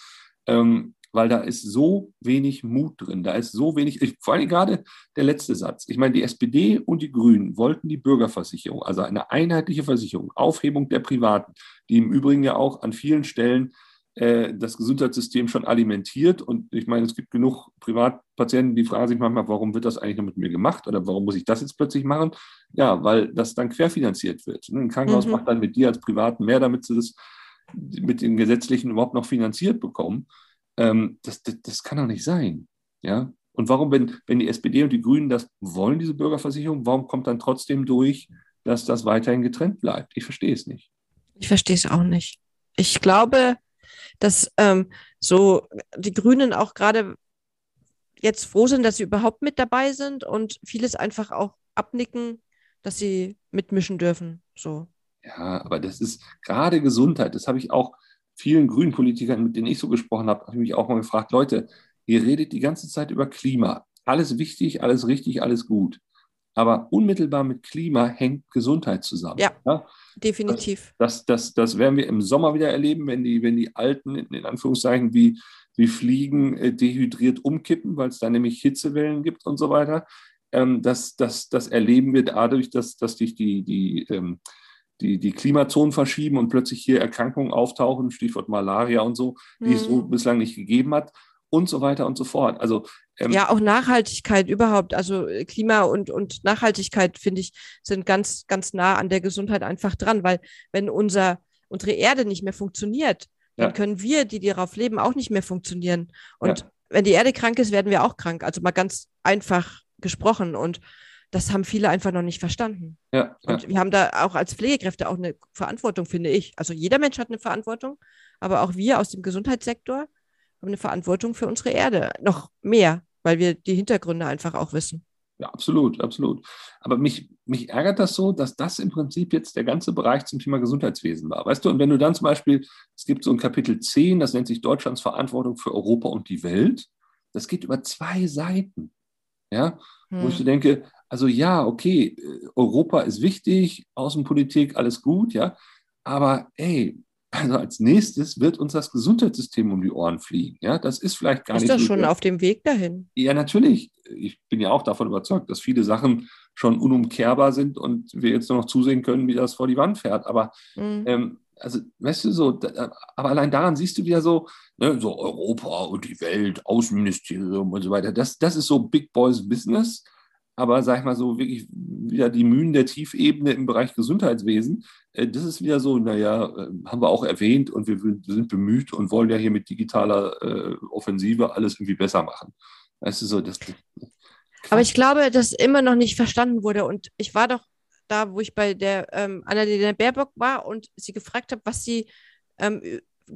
ähm, weil da ist so wenig Mut drin, da ist so wenig, ich, vor allem gerade der letzte Satz. Ich meine, die SPD und die Grünen wollten die Bürgerversicherung, also eine einheitliche Versicherung, Aufhebung der Privaten, die im Übrigen ja auch an vielen Stellen äh, das Gesundheitssystem schon alimentiert. Und ich meine, es gibt genug Privatpatienten, die fragen sich manchmal, warum wird das eigentlich noch mit mir gemacht oder warum muss ich das jetzt plötzlich machen? Ja, weil das dann querfinanziert wird. Ein Krankenhaus mhm. macht dann mit dir als Privaten mehr, damit sie das mit den Gesetzlichen überhaupt noch finanziert bekommen. Ähm, das, das, das kann doch nicht sein. Ja? Und warum, wenn, wenn die SPD und die Grünen das wollen, diese Bürgerversicherung, warum kommt dann trotzdem durch, dass das weiterhin getrennt bleibt? Ich verstehe es nicht. Ich verstehe es auch nicht. Ich glaube, dass ähm, so die Grünen auch gerade jetzt froh sind, dass sie überhaupt mit dabei sind und vieles einfach auch abnicken, dass sie mitmischen dürfen. So. Ja, aber das ist gerade Gesundheit. Das habe ich auch vielen grünen Politikern, mit denen ich so gesprochen habe, habe ich mich auch mal gefragt, Leute, ihr redet die ganze Zeit über Klima. Alles wichtig, alles richtig, alles gut. Aber unmittelbar mit Klima hängt Gesundheit zusammen. Ja, ja? definitiv. Das, das, das, das, werden wir im Sommer wieder erleben, wenn die, wenn die Alten, in Anführungszeichen, wie, wie Fliegen äh, dehydriert umkippen, weil es da nämlich Hitzewellen gibt und so weiter. Ähm, das, das, das erleben wir dadurch, dass, dass sich die, die, ähm, die, die Klimazonen verschieben und plötzlich hier Erkrankungen auftauchen, Stichwort Malaria und so, die mhm. es so mhm. bislang nicht gegeben hat und so weiter und so fort. Also ähm, ja, auch Nachhaltigkeit überhaupt. Also äh, Klima und, und Nachhaltigkeit, finde ich, sind ganz, ganz nah an der Gesundheit einfach dran, weil wenn unser, unsere Erde nicht mehr funktioniert, ja. dann können wir, die darauf leben, auch nicht mehr funktionieren. Und ja. wenn die Erde krank ist, werden wir auch krank. Also mal ganz einfach gesprochen. Und das haben viele einfach noch nicht verstanden. Ja, und wir haben da auch als Pflegekräfte auch eine Verantwortung, finde ich. Also jeder Mensch hat eine Verantwortung, aber auch wir aus dem Gesundheitssektor haben eine Verantwortung für unsere Erde. Noch mehr, weil wir die Hintergründe einfach auch wissen. Ja, absolut, absolut. Aber mich, mich ärgert das so, dass das im Prinzip jetzt der ganze Bereich zum Thema Gesundheitswesen war. Weißt du, und wenn du dann zum Beispiel, es gibt so ein Kapitel 10, das nennt sich Deutschlands Verantwortung für Europa und die Welt. Das geht über zwei Seiten. Ja, hm. wo ich hm. so denke, also ja, okay, Europa ist wichtig, Außenpolitik, alles gut, ja. Aber ey, also als nächstes wird uns das Gesundheitssystem um die Ohren fliegen. Ja, das ist vielleicht gar ist nicht. Ist das schon auf dem Weg dahin? Ja, natürlich. Ich bin ja auch davon überzeugt, dass viele Sachen schon unumkehrbar sind und wir jetzt nur noch zusehen können, wie das vor die Wand fährt. Aber mhm. ähm, also, weißt du so, da, aber allein daran siehst du wieder so, ne, so Europa und die Welt, Außenministerium und so weiter. Das, das ist so Big Boys Business aber sag ich mal so wirklich wieder die Mühen der Tiefebene im Bereich Gesundheitswesen, äh, das ist wieder so, naja, äh, haben wir auch erwähnt und wir sind bemüht und wollen ja hier mit digitaler äh, Offensive alles irgendwie besser machen. Weißt du so, das. Aber ich glaube, dass immer noch nicht verstanden wurde und ich war doch da, wo ich bei der ähm, Annalena Baerbock war und sie gefragt habe, was sie ähm,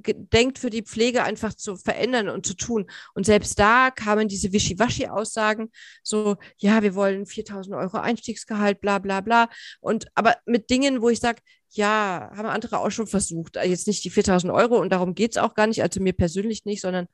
denkt, für die Pflege einfach zu verändern und zu tun. Und selbst da kamen diese Wischiwaschi-Aussagen, so, ja, wir wollen 4000 Euro Einstiegsgehalt, bla, bla, bla. Und aber mit Dingen, wo ich sage, ja, haben andere auch schon versucht. Jetzt nicht die 4000 Euro und darum geht es auch gar nicht, also mir persönlich nicht, sondern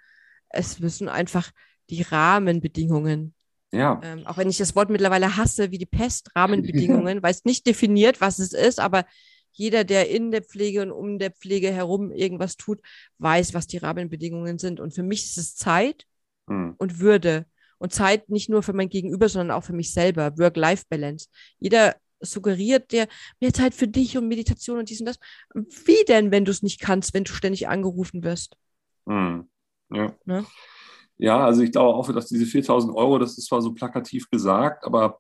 es müssen einfach die Rahmenbedingungen ja. Ähm, auch wenn ich das Wort mittlerweile hasse, wie die Pest, Rahmenbedingungen, weil es nicht definiert, was es ist, aber jeder, der in der Pflege und um der Pflege herum irgendwas tut, weiß, was die Rahmenbedingungen sind. Und für mich ist es Zeit mhm. und Würde. Und Zeit nicht nur für mein Gegenüber, sondern auch für mich selber. Work-Life-Balance. Jeder suggeriert dir mehr Zeit für dich und Meditation und dies und das. Wie denn, wenn du es nicht kannst, wenn du ständig angerufen wirst? Mhm. Ja. Ne? ja, also ich glaube auch, dass diese 4000 Euro, das ist zwar so plakativ gesagt, aber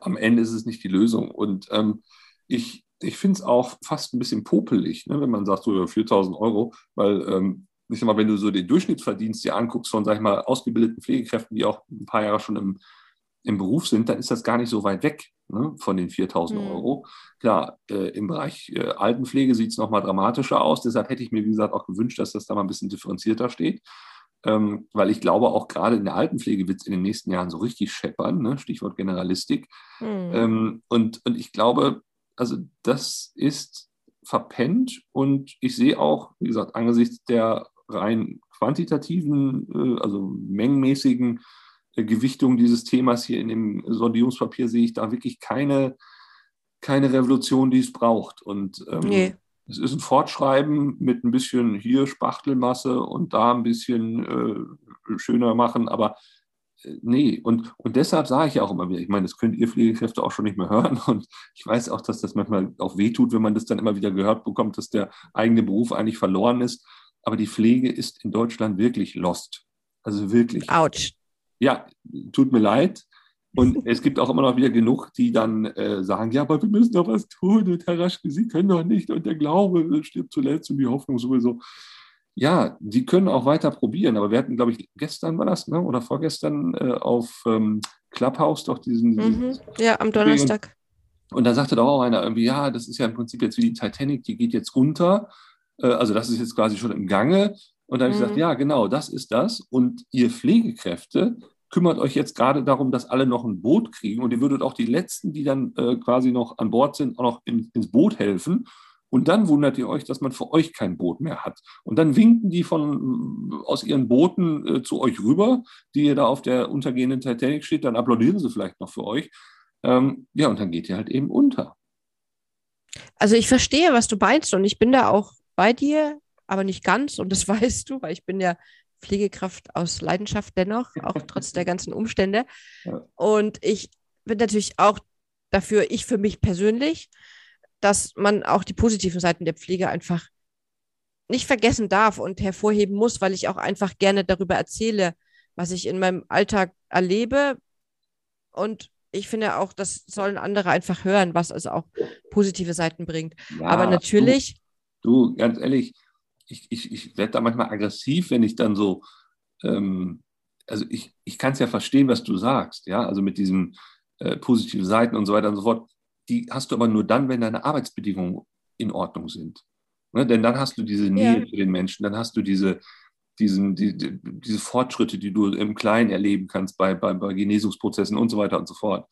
am Ende ist es nicht die Lösung. Und ähm, ich, ich finde es auch fast ein bisschen popelig, ne, wenn man sagt, so 4000 Euro, weil ähm, ich sag mal, wenn du so den Durchschnittsverdienst dir anguckst von, sag ich mal, ausgebildeten Pflegekräften, die auch ein paar Jahre schon im, im Beruf sind, dann ist das gar nicht so weit weg. ne, von den 4000 mhm. Euro. Klar, äh, im Bereich äh, Altenpflege sieht es nochmal dramatischer aus. Deshalb hätte ich mir, wie gesagt, auch gewünscht, dass das da mal ein bisschen differenzierter steht. Ähm, weil ich glaube, auch gerade in der Altenpflege wird es in den nächsten Jahren so richtig scheppern, ne? Stichwort Generalistik. Mhm. Ähm, und, und ich glaube, also das ist verpennt und ich sehe auch, wie gesagt, angesichts der rein quantitativen, äh, also mengenmäßigen äh, Gewichtung dieses Themas hier in dem Sondierungspapier sehe ich da wirklich keine, keine Revolution, die es braucht. Und ähm, nee. es ist ein Fortschreiben mit ein bisschen hier Spachtelmasse und da ein bisschen äh, schöner machen, aber nee, und, und deshalb sage ich ja auch immer wieder, ich meine, das könnt ihr Pflegekräfte auch schon nicht mehr hören und ich weiß auch, dass das manchmal auch wehtut, wenn man das dann immer wieder gehört bekommt, dass der eigene Beruf eigentlich verloren ist. Aber die Pflege ist in Deutschland wirklich lost. Also wirklich. Autsch ja, tut mir leid. Und es gibt auch immer noch wieder genug, die dann äh, sagen, ja, aber wir müssen doch was tun und Herr Raschke, Sie können doch nicht und der Glaube stirbt zuletzt und die Hoffnung sowieso. Ja, die können auch weiter probieren, aber wir hatten, glaube ich, gestern war das, ne? oder vorgestern äh, auf ähm, Clubhouse doch diesen. Mhm. Ja, am Donnerstag. Und da sagte doch auch einer irgendwie, ja, das ist ja im Prinzip jetzt wie die Titanic, die geht jetzt unter. Äh, also das ist jetzt quasi schon im Gange. Und da habe ich gesagt, mhm. ja, genau, das ist das. Und ihr Pflegekräfte kümmert euch jetzt gerade darum, dass alle noch ein Boot kriegen. Und ihr würdet auch die Letzten, die dann äh, quasi noch an Bord sind, auch noch in, ins Boot helfen. Und dann wundert ihr euch, dass man für euch kein Boot mehr hat. Und dann winken die von, aus ihren Booten äh, zu euch rüber, die ihr da auf der untergehenden Titanic steht. Dann applaudieren sie vielleicht noch für euch. Ähm, ja, und dann geht ihr halt eben unter. Also ich verstehe, was du meinst und ich bin da auch bei dir aber nicht ganz. Und das weißt du, weil ich bin ja Pflegekraft aus Leidenschaft dennoch, auch trotz der ganzen Umstände. Ja. Und ich bin natürlich auch dafür, ich für mich persönlich, dass man auch die positiven Seiten der Pflege einfach nicht vergessen darf und hervorheben muss, weil ich auch einfach gerne darüber erzähle, was ich in meinem Alltag erlebe. Und ich finde auch, das sollen andere einfach hören, was also auch positive Seiten bringt. Ja, Aber natürlich. Du, du, ganz ehrlich, ich, ich, ich werde da manchmal aggressiv, wenn ich dann so, ähm, also ich, ich kann es ja verstehen, was du sagst, ja, also mit diesen äh, positiven Seiten und so weiter und so fort. Die hast du aber nur dann, wenn deine Arbeitsbedingungen in Ordnung sind. Ne? Denn dann hast du diese Nähe ja. zu den Menschen, dann hast du diese, diesen, die, die, diese Fortschritte, die du im Kleinen erleben kannst bei, bei, bei Genesungsprozessen und so weiter und so fort.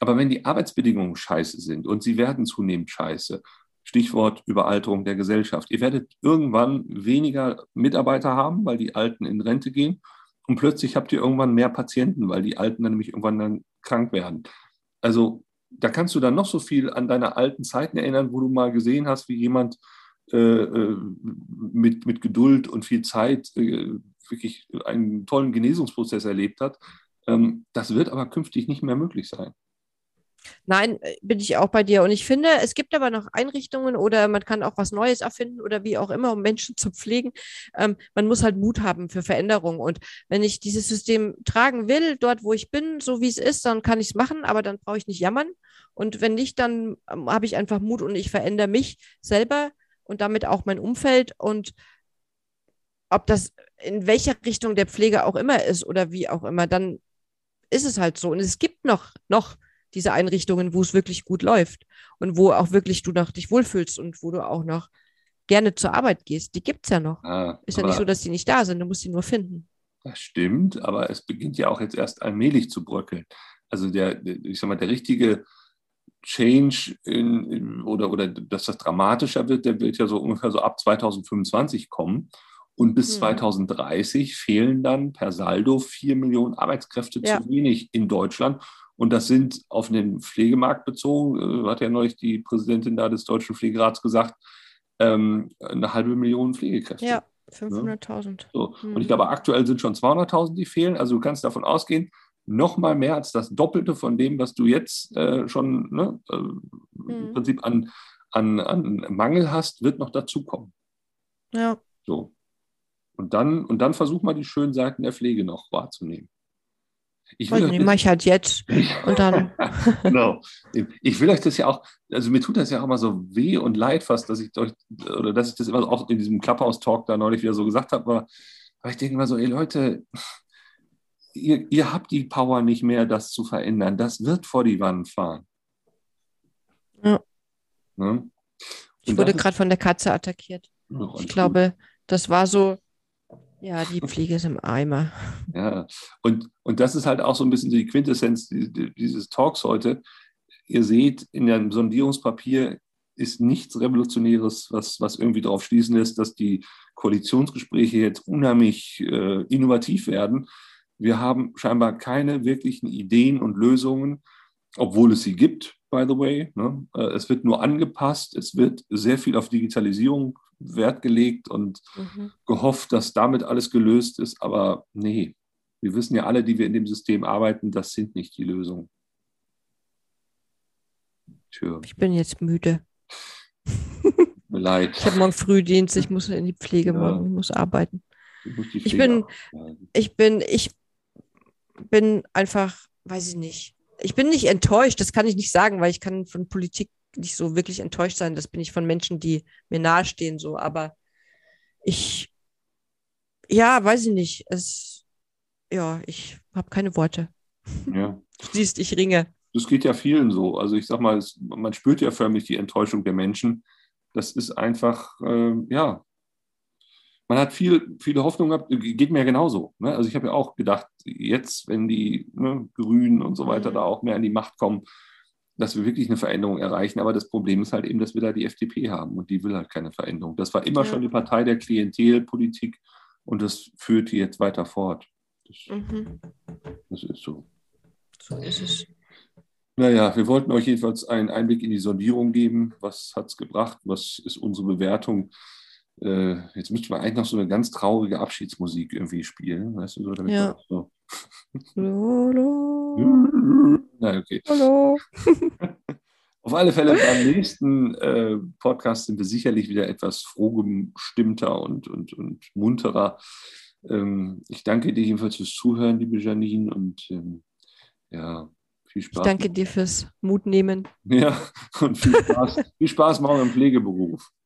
Aber wenn die Arbeitsbedingungen scheiße sind und sie werden zunehmend scheiße Stichwort Überalterung der Gesellschaft. Ihr werdet irgendwann weniger Mitarbeiter haben, weil die Alten in Rente gehen. Und plötzlich habt ihr irgendwann mehr Patienten, weil die Alten dann nämlich irgendwann dann krank werden. Also da kannst du dann noch so viel an deine alten Zeiten erinnern, wo du mal gesehen hast, wie jemand äh, äh mit, mit Geduld und viel Zeit äh, wirklich einen tollen Genesungsprozess erlebt hat. Ähm, das wird aber künftig nicht mehr möglich sein. Nein, äh, bin ich auch bei dir. Und ich finde, es gibt aber noch Einrichtungen oder man kann auch was Neues erfinden oder wie auch immer, um Menschen zu pflegen. Ähm, man muss halt Mut haben für Veränderungen. Und wenn ich dieses System tragen will, dort wo ich bin, so wie es ist, dann kann ich es machen, aber dann brauche ich nicht jammern. Und wenn nicht, dann ähm, habe ich einfach Mut und ich verändere mich selber und damit auch mein Umfeld. Und ob das in welcher Richtung der Pflege auch immer ist oder wie auch immer, dann ist es halt so. Und es gibt noch, noch diese Einrichtungen, wo es wirklich gut läuft und wo auch wirklich du noch dich wohlfühlst und wo du auch noch gerne zur Arbeit gehst. Die gibt es ja noch. Ah, ist ja nicht so, dass die nicht da sind, du musst sie nur finden. Das stimmt, aber es beginnt ja auch jetzt erst allmählich zu bröckeln. Also der, ich sag mal, der richtige Change in, in, oder, oder dass das dramatischer wird, der wird ja so ungefähr so ab 2025 kommen. Und bis hm. 2030 fehlen dann per Saldo vier Millionen Arbeitskräfte ja. zu wenig in Deutschland. Und das sind auf den Pflegemarkt bezogen, äh, hat ja neulich die Präsidentin da des Deutschen Pflegerats gesagt, ähm, eine halbe Million Pflegekräfte. Ja, 500.000. Ne? So. Hm. Und ich glaube, aktuell sind schon 200.000, die fehlen. Also du kannst davon ausgehen, noch mal mehr als das Doppelte von dem, was du jetzt äh, schon ne, äh, hm. im Prinzip an, an, an Mangel hast, wird noch dazukommen. Ja. So. Und dann, und dann versuch mal die schönen Seiten der Pflege noch wahrzunehmen. Ich will die mache ich halt jetzt und dann. genau. Ich will euch das ja auch, also mir tut das ja auch immer so weh und leid fast, dass ich euch, oder dass ich das immer auch in diesem Clubhouse-Talk da neulich wieder so gesagt habe, aber, aber ich denke immer so, ey Leute, ihr, ihr habt die Power nicht mehr, das zu verändern. Das wird vor die Wand fahren. Ja. Ne? Ich wurde gerade von der Katze attackiert. Ich glaube, das war so, ja, die Pflege ist im Eimer. Ja, und, und das ist halt auch so ein bisschen die Quintessenz dieses Talks heute. Ihr seht, in dem Sondierungspapier ist nichts Revolutionäres, was, was irgendwie darauf schließen lässt, dass die Koalitionsgespräche jetzt unheimlich äh, innovativ werden. Wir haben scheinbar keine wirklichen Ideen und Lösungen, obwohl es sie gibt, by the way. Ne? Äh, es wird nur angepasst, es wird sehr viel auf Digitalisierung Wert gelegt und mhm. gehofft, dass damit alles gelöst ist. Aber nee, wir wissen ja alle, die wir in dem System arbeiten, das sind nicht die Lösungen. Tja. Ich bin jetzt müde. Mir leid. Ich habe morgen Frühdienst, ich muss in die Pflege ja. morgen, ich muss arbeiten. Ich, ich bin, ich bin, ich bin einfach, weiß ich nicht. Ich bin nicht enttäuscht, das kann ich nicht sagen, weil ich kann von Politik nicht so wirklich enttäuscht sein. Das bin ich von Menschen, die mir nahestehen, so. Aber ich, ja, weiß ich nicht. Es, ja, ich habe keine Worte. Ja. Du siehst, ich ringe. Das geht ja vielen so. Also ich sag mal, es, man spürt ja förmlich die Enttäuschung der Menschen. Das ist einfach, äh, ja, man hat viel, viele Hoffnung gehabt, geht mir ja genauso. Ne? Also ich habe ja auch gedacht, jetzt, wenn die ne, Grünen und so weiter mhm. da auch mehr an die Macht kommen, dass wir wirklich eine Veränderung erreichen. Aber das Problem ist halt eben, dass wir da die FDP haben und die will halt keine Veränderung. Das war immer ja. schon die Partei der Klientelpolitik und das führt die jetzt weiter fort. Das, mhm. das ist so. So ist es. Naja, wir wollten euch jedenfalls einen Einblick in die Sondierung geben. Was hat es gebracht? Was ist unsere Bewertung? Äh, jetzt müsste man eigentlich noch so eine ganz traurige Abschiedsmusik irgendwie spielen. Weißt du, so, damit ja. so. Na, okay. Hallo. Auf alle Fälle beim nächsten äh, Podcast sind wir sicherlich wieder etwas frohgestimmter und, und, und munterer. Ähm, ich danke dir jedenfalls fürs Zuhören, liebe Janine, und ähm, ja, viel Spaß. Ich danke dir fürs Mutnehmen. Ja, und viel Spaß, viel Spaß morgen im Pflegeberuf.